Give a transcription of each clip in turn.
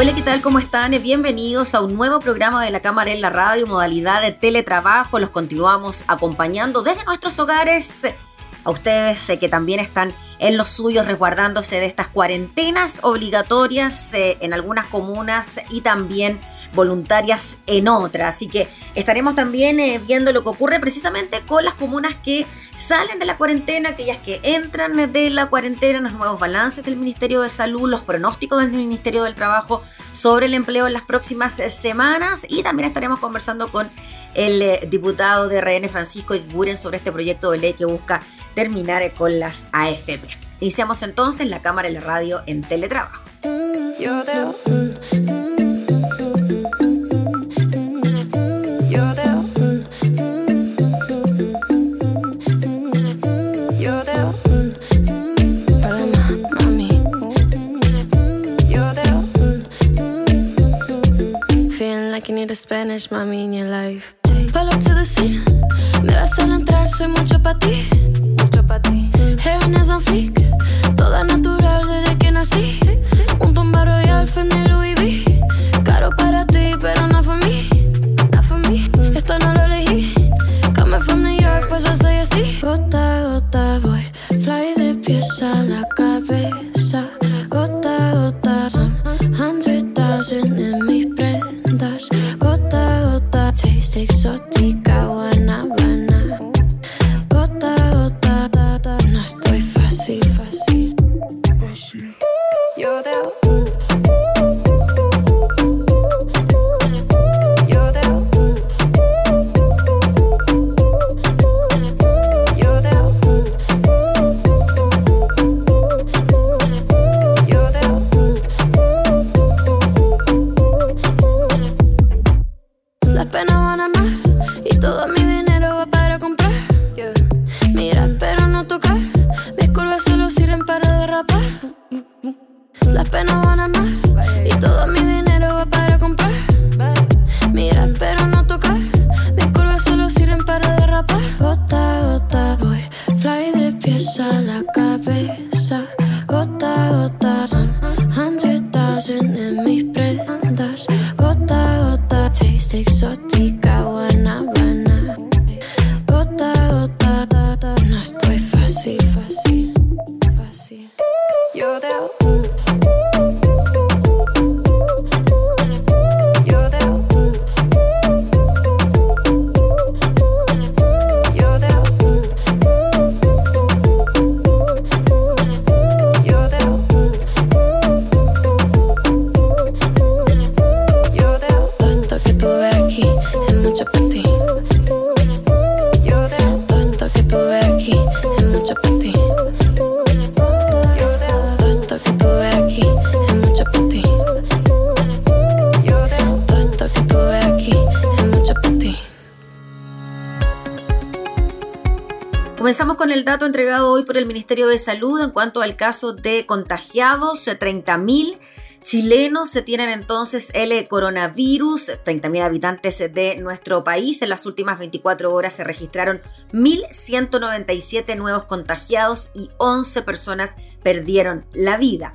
Hola, ¿qué tal? ¿Cómo están? Bienvenidos a un nuevo programa de la Cámara en la Radio, modalidad de teletrabajo. Los continuamos acompañando desde nuestros hogares. A ustedes sé que también están en los suyos resguardándose de estas cuarentenas obligatorias eh, en algunas comunas y también voluntarias en otras. Así que estaremos también eh, viendo lo que ocurre precisamente con las comunas que salen de la cuarentena, aquellas que entran de la cuarentena, los nuevos balances del Ministerio de Salud, los pronósticos del Ministerio del Trabajo sobre el empleo en las próximas eh, semanas y también estaremos conversando con el eh, diputado de RN Francisco Iguren sobre este proyecto de ley que busca terminar con las AFP. Iniciamos entonces la cámara y la radio en teletrabajo. a Spanish mommy in your life. Pull up to the scene, Comenzamos con el dato entregado hoy por el Ministerio de Salud en cuanto al caso de contagiados, 30.000 chilenos se tienen entonces el coronavirus, 30.000 habitantes de nuestro país. En las últimas 24 horas se registraron 1.197 nuevos contagiados y 11 personas perdieron la vida.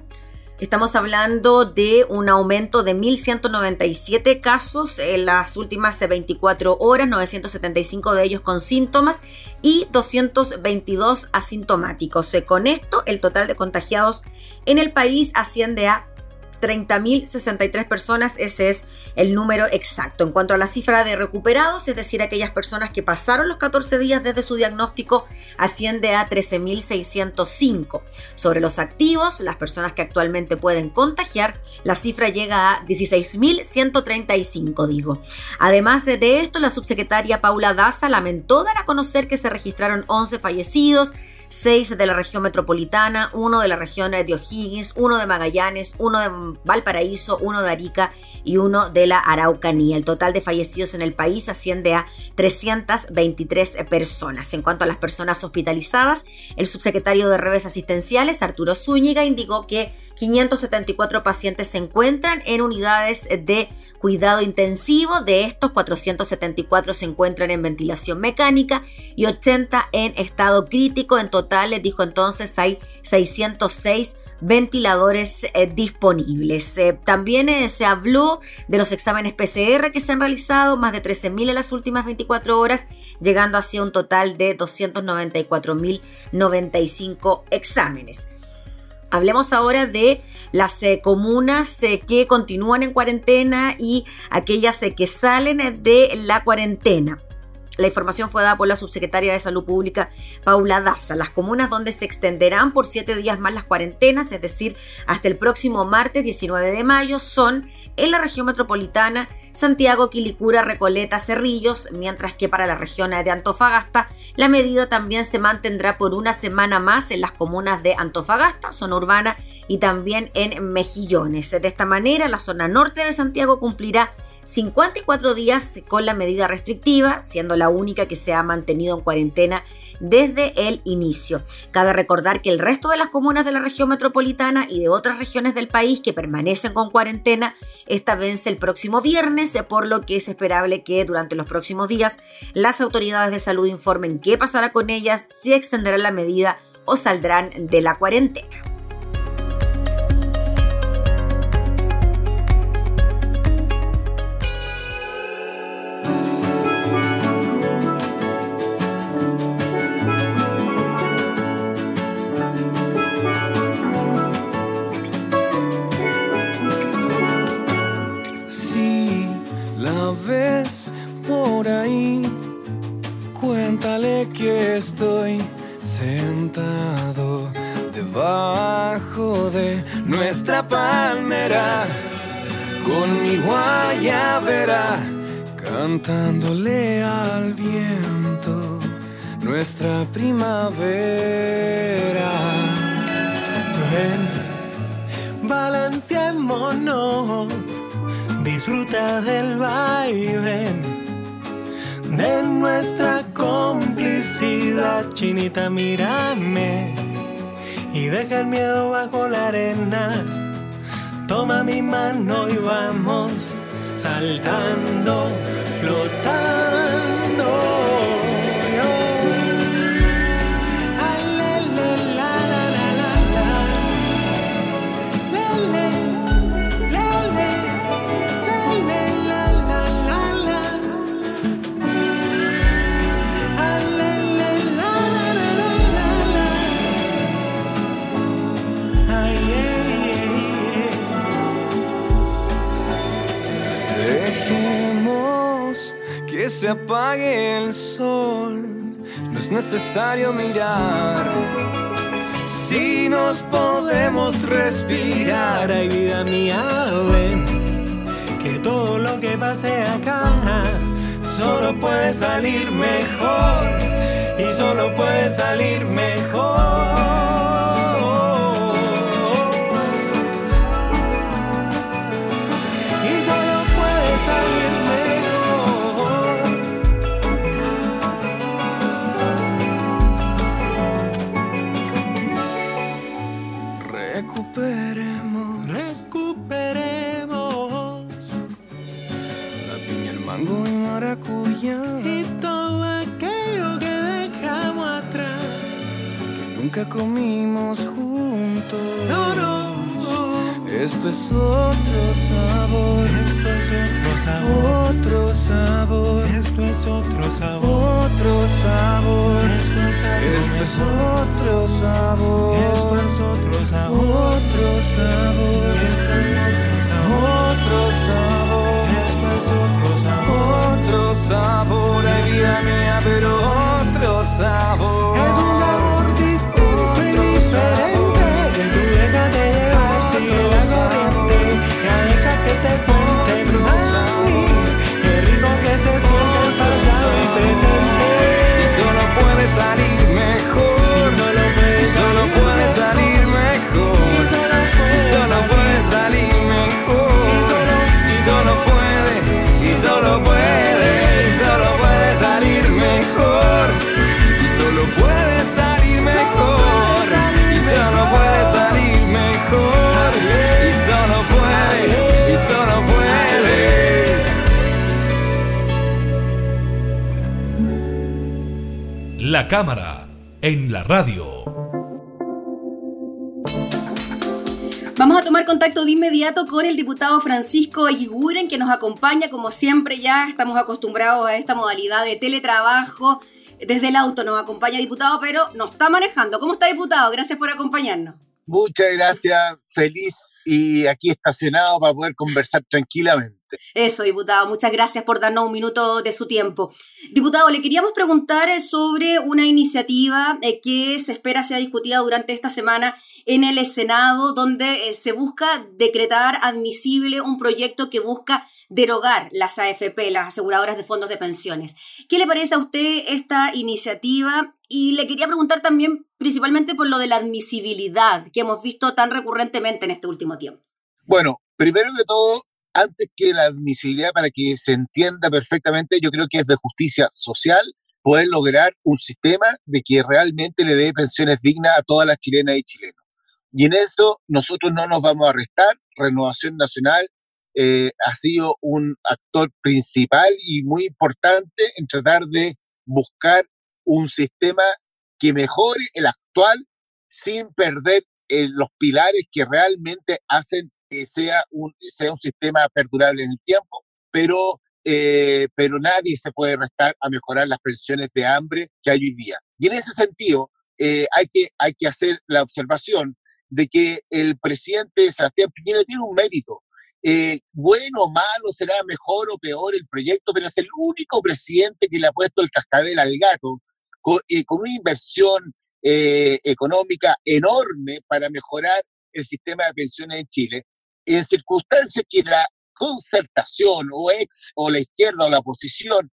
Estamos hablando de un aumento de 1.197 casos en las últimas 24 horas, 975 de ellos con síntomas y 222 asintomáticos. Con esto, el total de contagiados en el país asciende a 30.063 personas, ese es el número exacto. En cuanto a la cifra de recuperados, es decir, aquellas personas que pasaron los 14 días desde su diagnóstico, asciende a 13.605. Sobre los activos, las personas que actualmente pueden contagiar, la cifra llega a 16.135, digo. Además de esto, la subsecretaria Paula Daza lamentó dar a conocer que se registraron 11 fallecidos, seis de la región metropolitana, uno de la región de O'Higgins, uno de Magallanes, uno de Valparaíso, uno de Arica y uno de la Araucanía. El total de fallecidos en el país asciende a 323 personas. En cuanto a las personas hospitalizadas, el subsecretario de Redes Asistenciales, Arturo Zúñiga, indicó que 574 pacientes se encuentran en unidades de cuidado intensivo. De estos, 474 se encuentran en ventilación mecánica y 80 en estado crítico. En total, les dijo entonces, hay 606 ventiladores eh, disponibles. Eh, también eh, se habló de los exámenes PCR que se han realizado, más de 13.000 en las últimas 24 horas, llegando así a un total de 294.095 exámenes. Hablemos ahora de las comunas que continúan en cuarentena y aquellas que salen de la cuarentena. La información fue dada por la subsecretaria de Salud Pública, Paula Daza. Las comunas donde se extenderán por siete días más las cuarentenas, es decir, hasta el próximo martes 19 de mayo, son en la región metropolitana, Santiago, Quilicura, Recoleta, Cerrillos, mientras que para la región de Antofagasta, la medida también se mantendrá por una semana más en las comunas de Antofagasta, zona urbana, y también en Mejillones. De esta manera, la zona norte de Santiago cumplirá 54 días con la medida restrictiva, siendo la única que se ha mantenido en cuarentena desde el inicio. Cabe recordar que el resto de las comunas de la región metropolitana y de otras regiones del país que permanecen con cuarentena, esta vence el próximo viernes, por lo que es esperable que durante los próximos días las autoridades de salud informen qué pasará con ellas, si extenderán la medida o saldrán de la cuarentena. De nuestra palmera con mi guayabera cantándole al viento nuestra primavera. Ven, balanceémonos, disfruta del vaivén de nuestra complicidad. Chinita, mírame y deja el miedo bajo la arena. Toma mi mano y vamos saltando, flotando. Se apague el sol, no es necesario mirar. Si nos podemos respirar, ay vida mía, ven, que todo lo que pase acá solo puede salir mejor y solo puede salir mejor. Nunca comimos juntos. No, no. Esto es otro sabor. Esto es otro sabor. Otro sabor. Esto es otro sabor. Otro sabor. Esto es otro sabor. Esto es otro sabor. Otro sabor. Esto es otro sabor. Otro sabor. Esto es otro sabor otro sabor, hay vida mía, pero otro. Es sabor la cámara, en la radio. Vamos a tomar contacto de inmediato con el diputado Francisco Aguiguren, que nos acompaña, como siempre ya estamos acostumbrados a esta modalidad de teletrabajo. Desde el auto nos acompaña diputado, pero nos está manejando. ¿Cómo está diputado? Gracias por acompañarnos. Muchas gracias, feliz y aquí estacionado para poder conversar tranquilamente. Eso, diputado, muchas gracias por darnos un minuto de su tiempo. Diputado, le queríamos preguntar eh, sobre una iniciativa eh, que se espera sea discutida durante esta semana en el Senado, donde eh, se busca decretar admisible un proyecto que busca derogar las AFP, las aseguradoras de fondos de pensiones. ¿Qué le parece a usted esta iniciativa? Y le quería preguntar también principalmente por lo de la admisibilidad que hemos visto tan recurrentemente en este último tiempo. Bueno, primero de todo, antes que la admisibilidad, para que se entienda perfectamente, yo creo que es de justicia social poder lograr un sistema de que realmente le dé pensiones dignas a todas las chilenas y chilenos. Y en eso nosotros no nos vamos a restar. Renovación Nacional eh, ha sido un actor principal y muy importante en tratar de buscar un sistema que mejore el actual sin perder eh, los pilares que realmente hacen que sea un, sea un sistema perdurable en el tiempo, pero, eh, pero nadie se puede restar a mejorar las pensiones de hambre que hay hoy día. Y en ese sentido, eh, hay, que, hay que hacer la observación de que el presidente Sebastián Piñera tiene un mérito. Bueno o malo, será mejor o peor el proyecto, pero es el único presidente que le ha puesto el cascabel al gato con, con una inversión económica enorme para mejorar el sistema de pensiones en Chile en circunstancias que la concertación o ex o la izquierda o la oposición,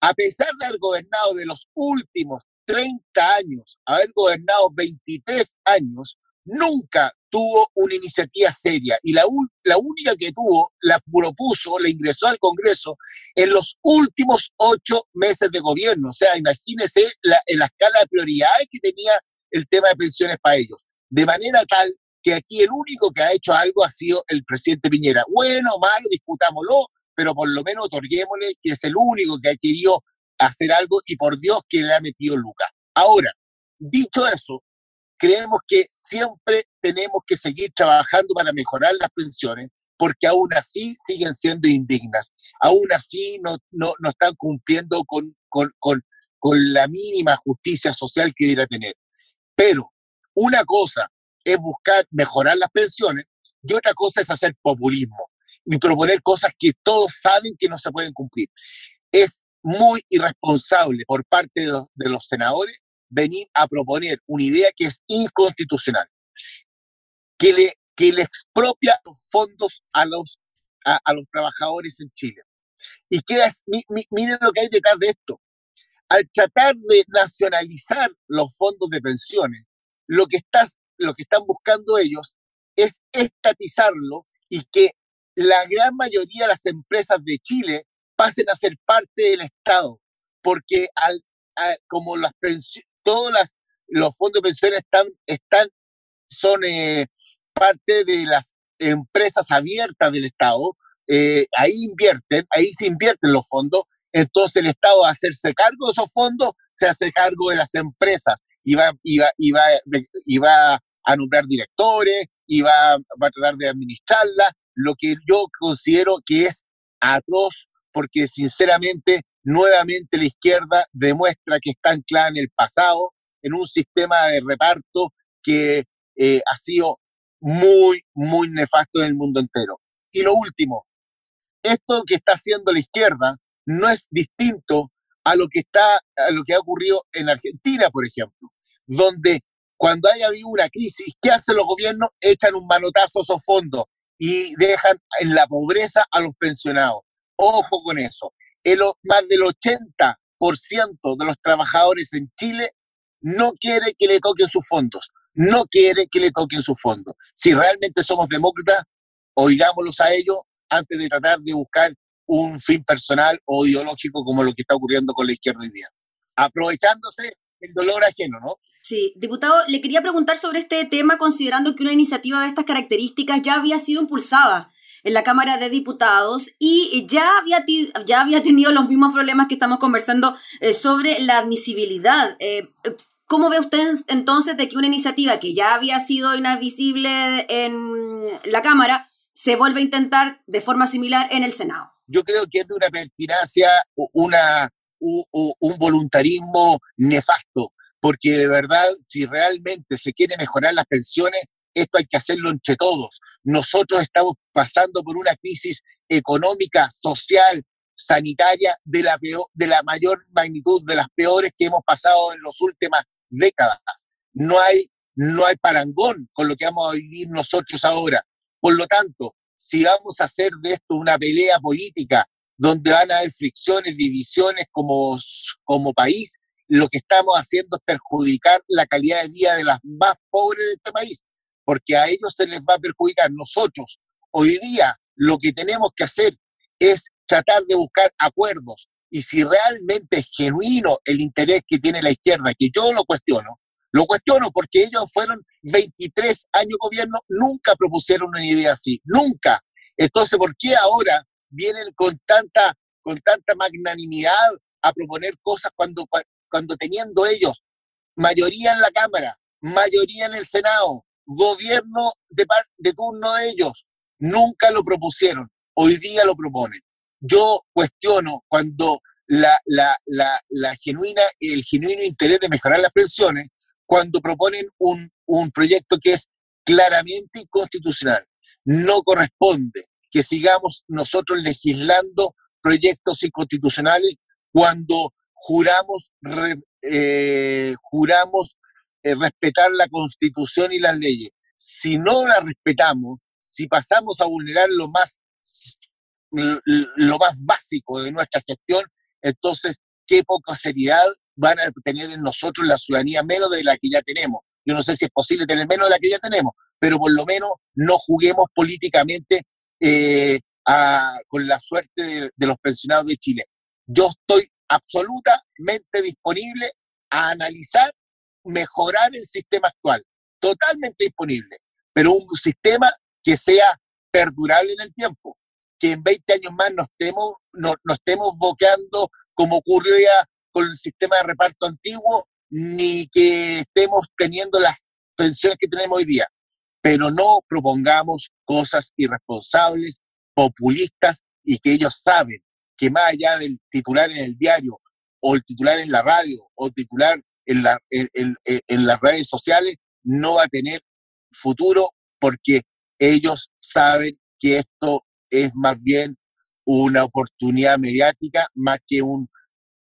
a pesar de haber gobernado de los últimos 30 años, haber gobernado 23 años, nunca tuvo una iniciativa seria y la, la única que tuvo la propuso, la ingresó al Congreso en los últimos ocho meses de gobierno. O sea, en la escala de prioridades que tenía el tema de pensiones para ellos. De manera tal que aquí el único que ha hecho algo ha sido el presidente Piñera. Bueno, malo, discutámoslo, pero por lo menos otorguémosle que es el único que ha querido hacer algo y por Dios que le ha metido Lucas. Ahora, dicho eso, creemos que siempre tenemos que seguir trabajando para mejorar las pensiones, porque aún así siguen siendo indignas, aún así no, no, no están cumpliendo con, con, con, con la mínima justicia social que debería tener. Pero una cosa es buscar mejorar las pensiones y otra cosa es hacer populismo y proponer cosas que todos saben que no se pueden cumplir. Es muy irresponsable por parte de los, senadores venir a proponer una idea que es inconstitucional, que le, que expropia los fondos a los, a, los trabajadores en Chile. Y queda, miren lo que hay detrás de esto. Al tratar de nacionalizar los fondos de pensiones, lo que está lo que están buscando ellos es estatizarlo y que la gran mayoría de las empresas de Chile pasen a ser parte del Estado, porque al, como las todos las, los fondos de pensiones están, están son eh, parte de las empresas abiertas del Estado, eh, ahí invierten, ahí se invierten los fondos, entonces el Estado a hacerse cargo de esos fondos, se hace cargo de las empresas y va, y va, y va, y va a nombrar directores y va, va a tratar de administrarla, lo que yo considero que es atroz porque sinceramente nuevamente la izquierda demuestra que está anclada en el pasado, en un sistema de reparto que eh, ha sido muy, muy nefasto en el mundo entero. Y lo último, esto que está haciendo la izquierda no es distinto a lo que está, a lo que ha ocurrido en Argentina, por ejemplo, donde cuando haya habido una crisis, ¿qué hacen los gobiernos? Echan un manotazo a esos fondos y dejan en la pobreza a los pensionados. Ojo con eso. El, más del 80% de los trabajadores en Chile no quiere que le toquen sus fondos. No quiere que le toquen sus fondos. Si realmente somos demócratas, oigámoslos a ellos antes de tratar de buscar un fin personal o ideológico como lo que está ocurriendo con la izquierda hoy día. Aprovechándose el dolor ajeno, ¿no? Sí, diputado, le quería preguntar sobre este tema considerando que una iniciativa de estas características ya había sido impulsada en la Cámara de Diputados y ya había, ya había tenido los mismos problemas que estamos conversando eh, sobre la admisibilidad. Eh, ¿Cómo ve usted entonces de que una iniciativa que ya había sido inadmisible en la Cámara se vuelve a intentar de forma similar en el Senado? Yo creo que es de una pertinacia, una, un voluntarismo nefasto, porque de verdad, si realmente se quiere mejorar las pensiones, esto hay que hacerlo entre todos. Nosotros estamos pasando por una crisis económica, social, sanitaria de la, peor, de la mayor magnitud, de las peores que hemos pasado en las últimas décadas. No hay, no hay parangón con lo que vamos a vivir nosotros ahora. Por lo tanto, si vamos a hacer de esto una pelea política donde van a haber fricciones, divisiones como, como país, lo que estamos haciendo es perjudicar la calidad de vida de las más pobres de este país, porque a ellos se les va a perjudicar. Nosotros, hoy día, lo que tenemos que hacer es tratar de buscar acuerdos, y si realmente es genuino el interés que tiene la izquierda, que yo lo cuestiono, lo cuestiono porque ellos fueron 23 años gobierno, nunca propusieron una idea así, nunca. Entonces, ¿por qué ahora vienen con tanta, con tanta magnanimidad a proponer cosas cuando, cuando teniendo ellos mayoría en la Cámara, mayoría en el Senado, gobierno de, de turno de ellos, nunca lo propusieron, hoy día lo proponen. Yo cuestiono cuando la, la, la, la, genuina, el genuino interés de mejorar las pensiones, cuando proponen un, un proyecto que es claramente inconstitucional. No corresponde que sigamos nosotros legislando proyectos inconstitucionales cuando juramos, eh, juramos respetar la constitución y las leyes. Si no la respetamos, si pasamos a vulnerar lo más lo más básico de nuestra gestión, entonces qué poca seriedad van a tener en nosotros la ciudadanía menos de la que ya tenemos. Yo no sé si es posible tener menos de la que ya tenemos, pero por lo menos no juguemos políticamente eh, con la suerte de, los pensionados de Chile. Yo estoy absolutamente disponible a analizar, mejorar el sistema actual, totalmente disponible, pero un sistema que sea perdurable en el tiempo, que en 20 años más nos estemos, no, estemos boqueando como ocurrió ya con el sistema de reparto antiguo, ni que estemos teniendo las pensiones que tenemos hoy día. Pero no propongamos cosas irresponsables, populistas y que ellos saben que más allá del titular en el diario o el titular en la radio o titular en, la, las redes sociales, no va a tener futuro porque ellos saben que esto es más bien una oportunidad mediática más que un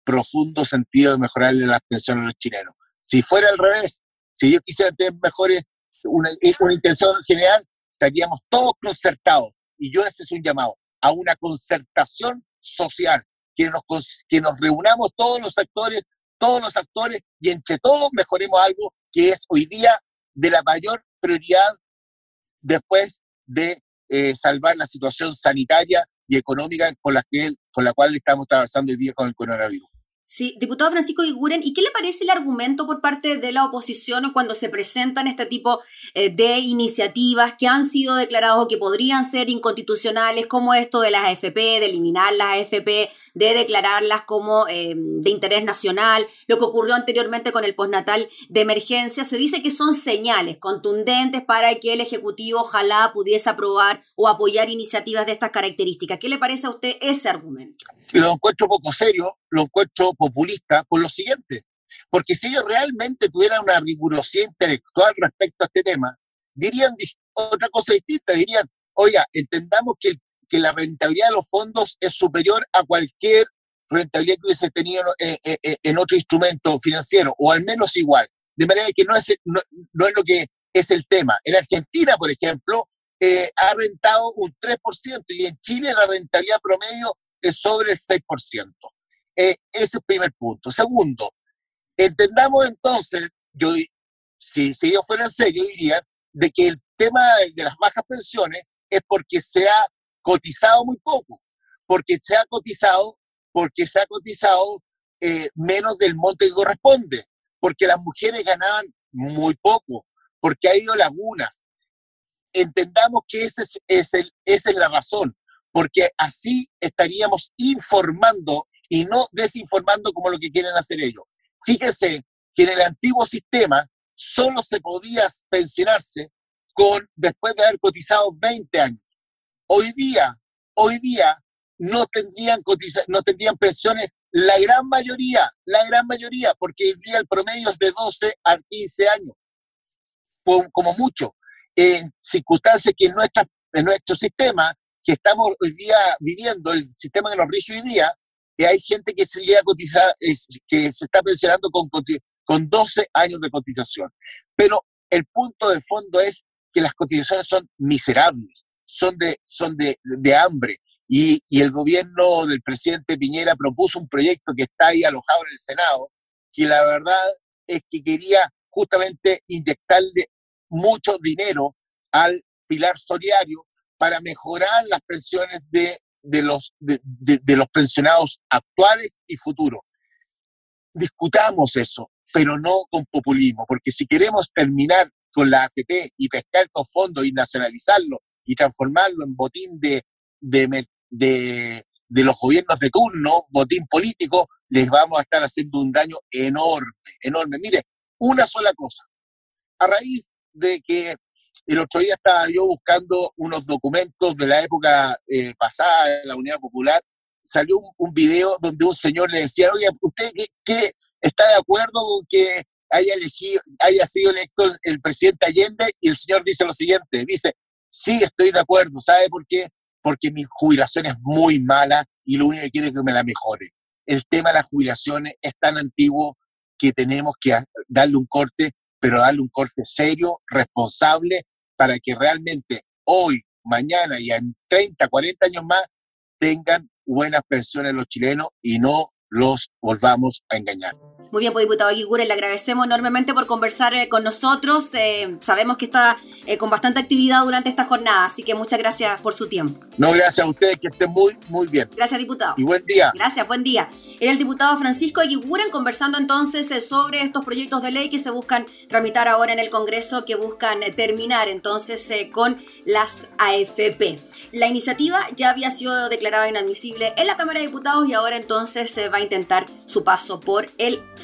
profundo sentido de mejorarle las pensiones a los chilenos. Si fuera al revés, si yo quisiera tener mejores, una, una intención general, estaríamos todos concertados. Y yo ese es un llamado a una concertación social, que nos, que nos reunamos todos los actores, todos los actores, y entre todos mejoremos algo que es hoy día de la mayor prioridad después de eh, salvar la situación sanitaria y económica con la, que, con la cual estamos trabajando hoy día con el coronavirus. Sí, diputado Francisco Iguren, ¿y qué le parece el argumento por parte de la oposición cuando se presentan este tipo eh, de iniciativas que han sido declaradas o que podrían ser inconstitucionales, como esto de las AFP, de eliminar las AFP, de declararlas como eh, de interés nacional, lo que ocurrió anteriormente con el postnatal de emergencia? Se dice que son señales contundentes para que el Ejecutivo ojalá pudiese aprobar o apoyar iniciativas de estas características. ¿Qué le parece a usted ese argumento? Lo encuentro poco serio, lo encuentro populista por lo siguiente, porque si ellos realmente tuvieran una rigurosidad intelectual respecto a este tema, dirían otra cosa distinta, dirían, oiga, entendamos que, que la rentabilidad de los fondos es superior a cualquier rentabilidad que hubiese tenido en, en, otro instrumento financiero, o al menos igual. De manera que no es, no, es lo que es el tema. En Argentina, por ejemplo, eh, ha rentado un 3% y en Chile la rentabilidad promedio es sobre el 6%. Eh, ese es el primer punto. Segundo, entendamos entonces, yo, si, si ellos fueran serios, dirían de que el tema de las bajas pensiones es porque se ha cotizado muy poco, porque se ha cotizado, porque se ha cotizado eh, menos del monte que corresponde, porque las mujeres ganaban muy poco, porque ha habido lagunas. entendamos que ese es, el, esa es la razón, porque así estaríamos informando y no desinformando como lo que quieren hacer ellos. Fíjense que en el antiguo sistema solo se podía pensionarse con, después de haber cotizado 20 años. Hoy día, hoy día no tendrían, no tendrían pensiones la gran mayoría, la gran mayoría, porque hoy día el promedio es de 12 a 15 años, como, mucho. En circunstancias que en, nuestra, en nuestro sistema, que estamos hoy día viviendo, el sistema que nos rige hoy día, que hay gente que se llega a cotizar, que se está pensionando con, con 12 años de cotización. Pero el punto de fondo es que las cotizaciones son miserables, son de, son de, de hambre. Y, y, el gobierno del presidente Piñera propuso un proyecto que está ahí alojado en el Senado, que la verdad es que quería justamente inyectarle mucho dinero al pilar solidario para mejorar las pensiones de, de los, de, de los pensionados actuales y futuros. Discutamos eso, pero no con populismo, porque si queremos terminar con la AFP y pescar estos fondos y nacionalizarlo y transformarlo en botín de, de, de, de los gobiernos de turno, botín político, les vamos a estar haciendo un daño enorme, enorme. Mire, una sola cosa. A raíz de que el otro día estaba yo buscando unos documentos de la época eh, pasada de la Unidad Popular, salió un, video donde un señor le decía, oye, ¿usted qué, está de acuerdo con que haya, elegido, haya sido electo el, presidente Allende? Y el señor dice lo siguiente, dice, sí, estoy de acuerdo, ¿sabe por qué? Porque mi jubilación es muy mala y lo único que quiero es que me la mejore. El tema de las jubilaciones es tan antiguo que tenemos que darle un corte, pero darle un corte serio, responsable, para que realmente hoy, mañana y en 30, 40 años más tengan buenas pensiones los chilenos y no los volvamos a engañar. Muy bien, pues diputado Aguiguren, le agradecemos enormemente por conversar eh, con nosotros. Eh, sabemos que está eh, con bastante actividad durante esta jornada, así que muchas gracias por su tiempo. No, gracias a ustedes, que estén muy, muy bien. Gracias, diputado. Y buen día. Gracias, buen día. Era el diputado Francisco Aguiguren conversando entonces sobre estos proyectos de ley que se buscan tramitar ahora en el Congreso, que buscan terminar entonces con las AFP. La iniciativa ya había sido declarada inadmisible en la Cámara de Diputados y ahora entonces se va a intentar su paso por el Senado.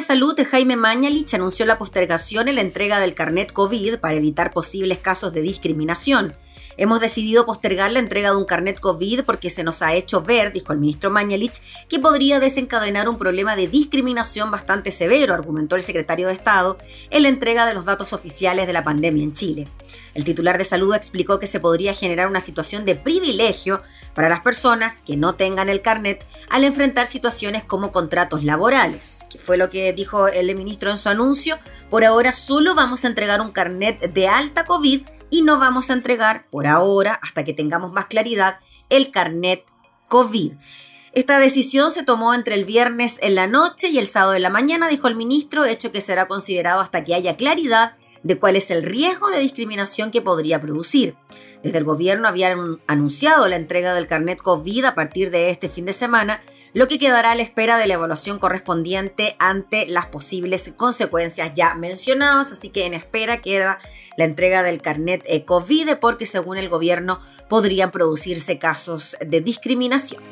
Ministro de Salud, Jaime Mañalich, anunció la postergación en la entrega del carnet COVID para evitar posibles casos de discriminación. Hemos decidido postergar la entrega de un carnet COVID porque se nos ha hecho ver, dijo el ministro Mañalich, que podría desencadenar un problema de discriminación bastante severo, argumentó el secretario de Estado, en la entrega de los datos oficiales de la pandemia en Chile. El titular de salud explicó que se podría generar una situación de privilegio para las personas que no tengan el carnet al enfrentar situaciones como contratos laborales, que fue lo que dijo el ministro en su anuncio. Por ahora solo vamos a entregar un carnet de alta COVID y no vamos a entregar, por ahora, hasta que tengamos más claridad, el carnet COVID. Esta decisión se tomó entre el viernes en la noche y el sábado en la mañana, dijo el ministro, hecho que será considerado hasta que haya claridad de cuál es el riesgo de discriminación que podría producir. Desde el gobierno habían anunciado la entrega del carnet COVID a partir de este fin de semana, lo que quedará a la espera de la evaluación correspondiente ante las posibles consecuencias ya mencionadas, así que en espera queda la entrega del carnet eh, COVID porque según el gobierno podrían producirse casos de discriminación.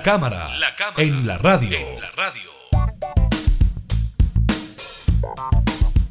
La cámara, en, la radio.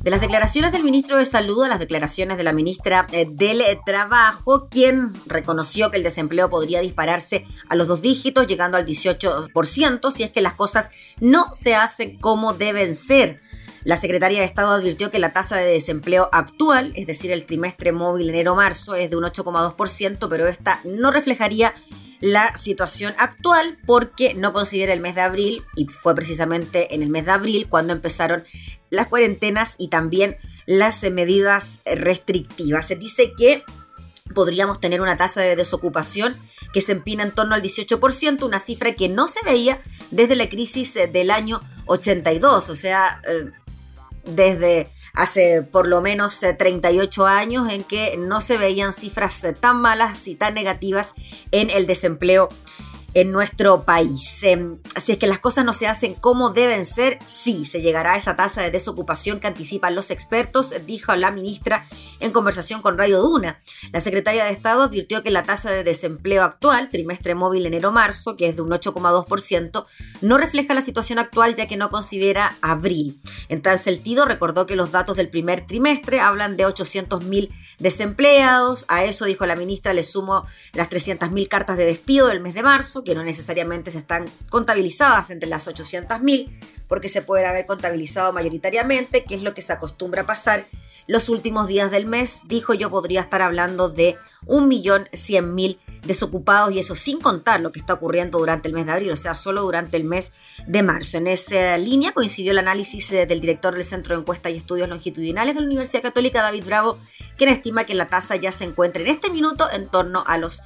De las declaraciones del ministro de Salud a las declaraciones de la ministra eh, del Trabajo, quien reconoció que el desempleo podría dispararse a los dos dígitos, llegando al 18%, si es que las cosas no se hacen como deben ser. La secretaria de Estado advirtió que la tasa de desempleo actual, es decir, el trimestre móvil enero-marzo, es de un 8,2%, pero esta no reflejaría la situación actual porque no considera el mes de abril y fue precisamente en el mes de abril cuando empezaron las cuarentenas y también las medidas restrictivas. Se dice que podríamos tener una tasa de desocupación que se empina en torno al 18%, una cifra que no se veía desde la crisis del año 82, o sea, eh, desde hace por lo menos 38 años en que no se veían cifras tan malas y tan negativas en el desempleo en nuestro país. Em, así es que las cosas no se hacen como deben ser, sí, se llegará a esa tasa de desocupación que anticipan los expertos, dijo la ministra en conversación con Radio Duna. La secretaria de Estado advirtió que la tasa de desempleo actual, trimestre móvil enero-marzo, que es de un 8,2%, no refleja la situación actual ya que no considera abril. En tal sentido, recordó que los datos del primer trimestre hablan de 800.000 desempleados. A eso, dijo la ministra, le sumo las 300.000 cartas de despido del mes de marzo que no necesariamente se están contabilizadas entre las 800.000, porque se pueden haber contabilizado mayoritariamente, que es lo que se acostumbra a pasar los últimos días del mes. Dijo yo podría estar hablando de 1.100.000 desocupados y eso sin contar lo que está ocurriendo durante el mes de abril, o sea, solo durante el mes de marzo. En esa línea coincidió el análisis eh, del director del Centro de Encuestas y Estudios Longitudinales de la Universidad Católica, David Bravo, quien estima que la tasa ya se encuentra en este minuto en torno a los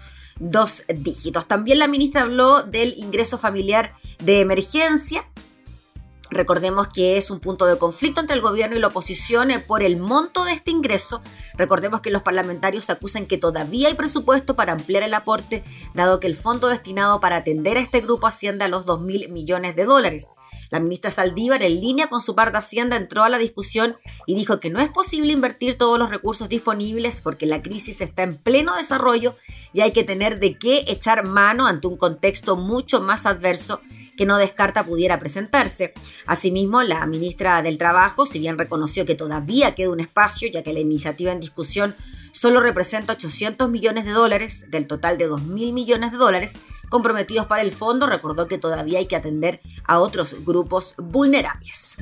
dos dígitos. También la ministra habló del ingreso familiar de emergencia. Recordemos que es un punto de conflicto entre el gobierno y la oposición eh, por el monto de este ingreso. Recordemos que los parlamentarios acusan que todavía hay presupuesto para ampliar el aporte, dado que el fondo destinado para atender a este grupo asciende a los 2 mil millones de dólares. La ministra Saldívar, en línea con su par de Hacienda, entró a la discusión y dijo que no es posible invertir todos los recursos disponibles porque la crisis está en pleno desarrollo y hay que tener de qué echar mano ante un contexto mucho más adverso que no descarta pudiera presentarse. Asimismo, la ministra del Trabajo, si bien reconoció que todavía queda un espacio, ya que la iniciativa en discusión solo representa 800 millones de dólares del total de 2 mil millones de dólares, comprometidos para el fondo, recordó que todavía hay que atender a otros grupos vulnerables.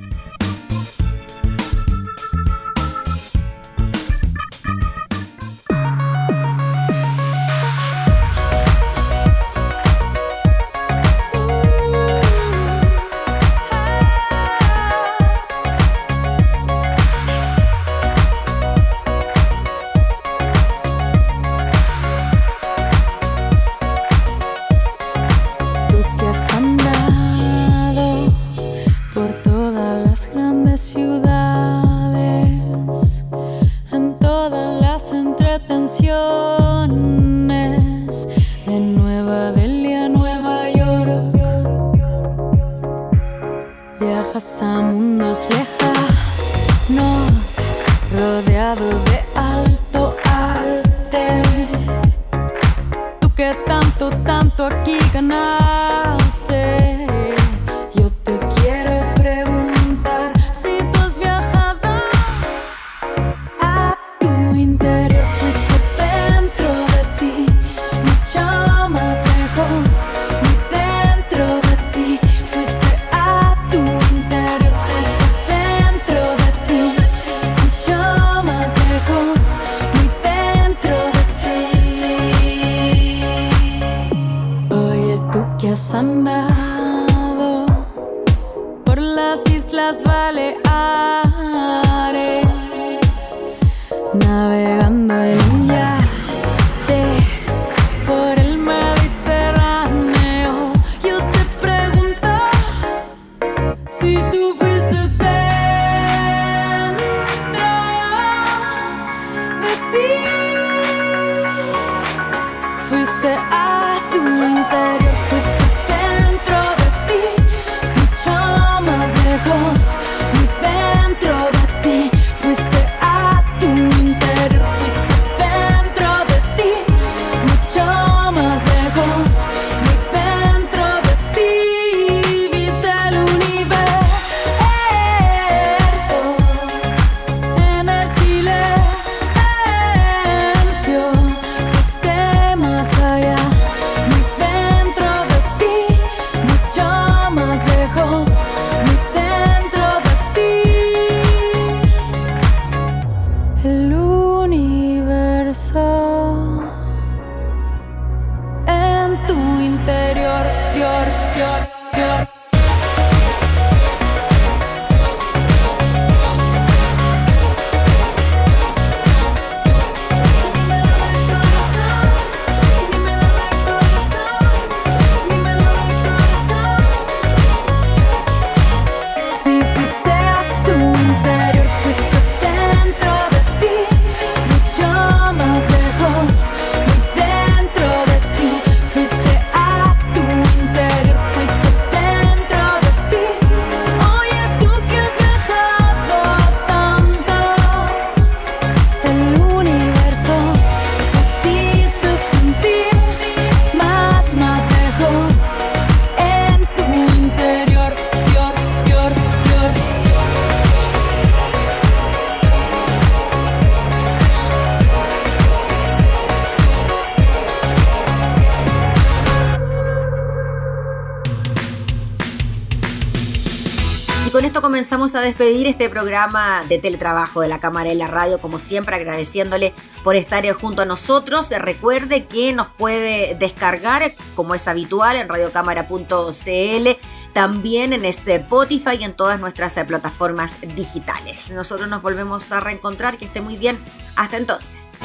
Comenzamos a despedir este programa de teletrabajo de la Cámara y la Radio, como siempre agradeciéndole por estar junto a nosotros. Recuerde que nos puede descargar, como es habitual, en radiocámara.cl, también en este Spotify y en todas nuestras eh, plataformas digitales. Nosotros nos volvemos a reencontrar, que esté muy bien. Hasta entonces.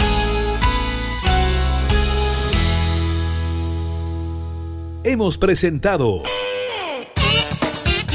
Hemos presentado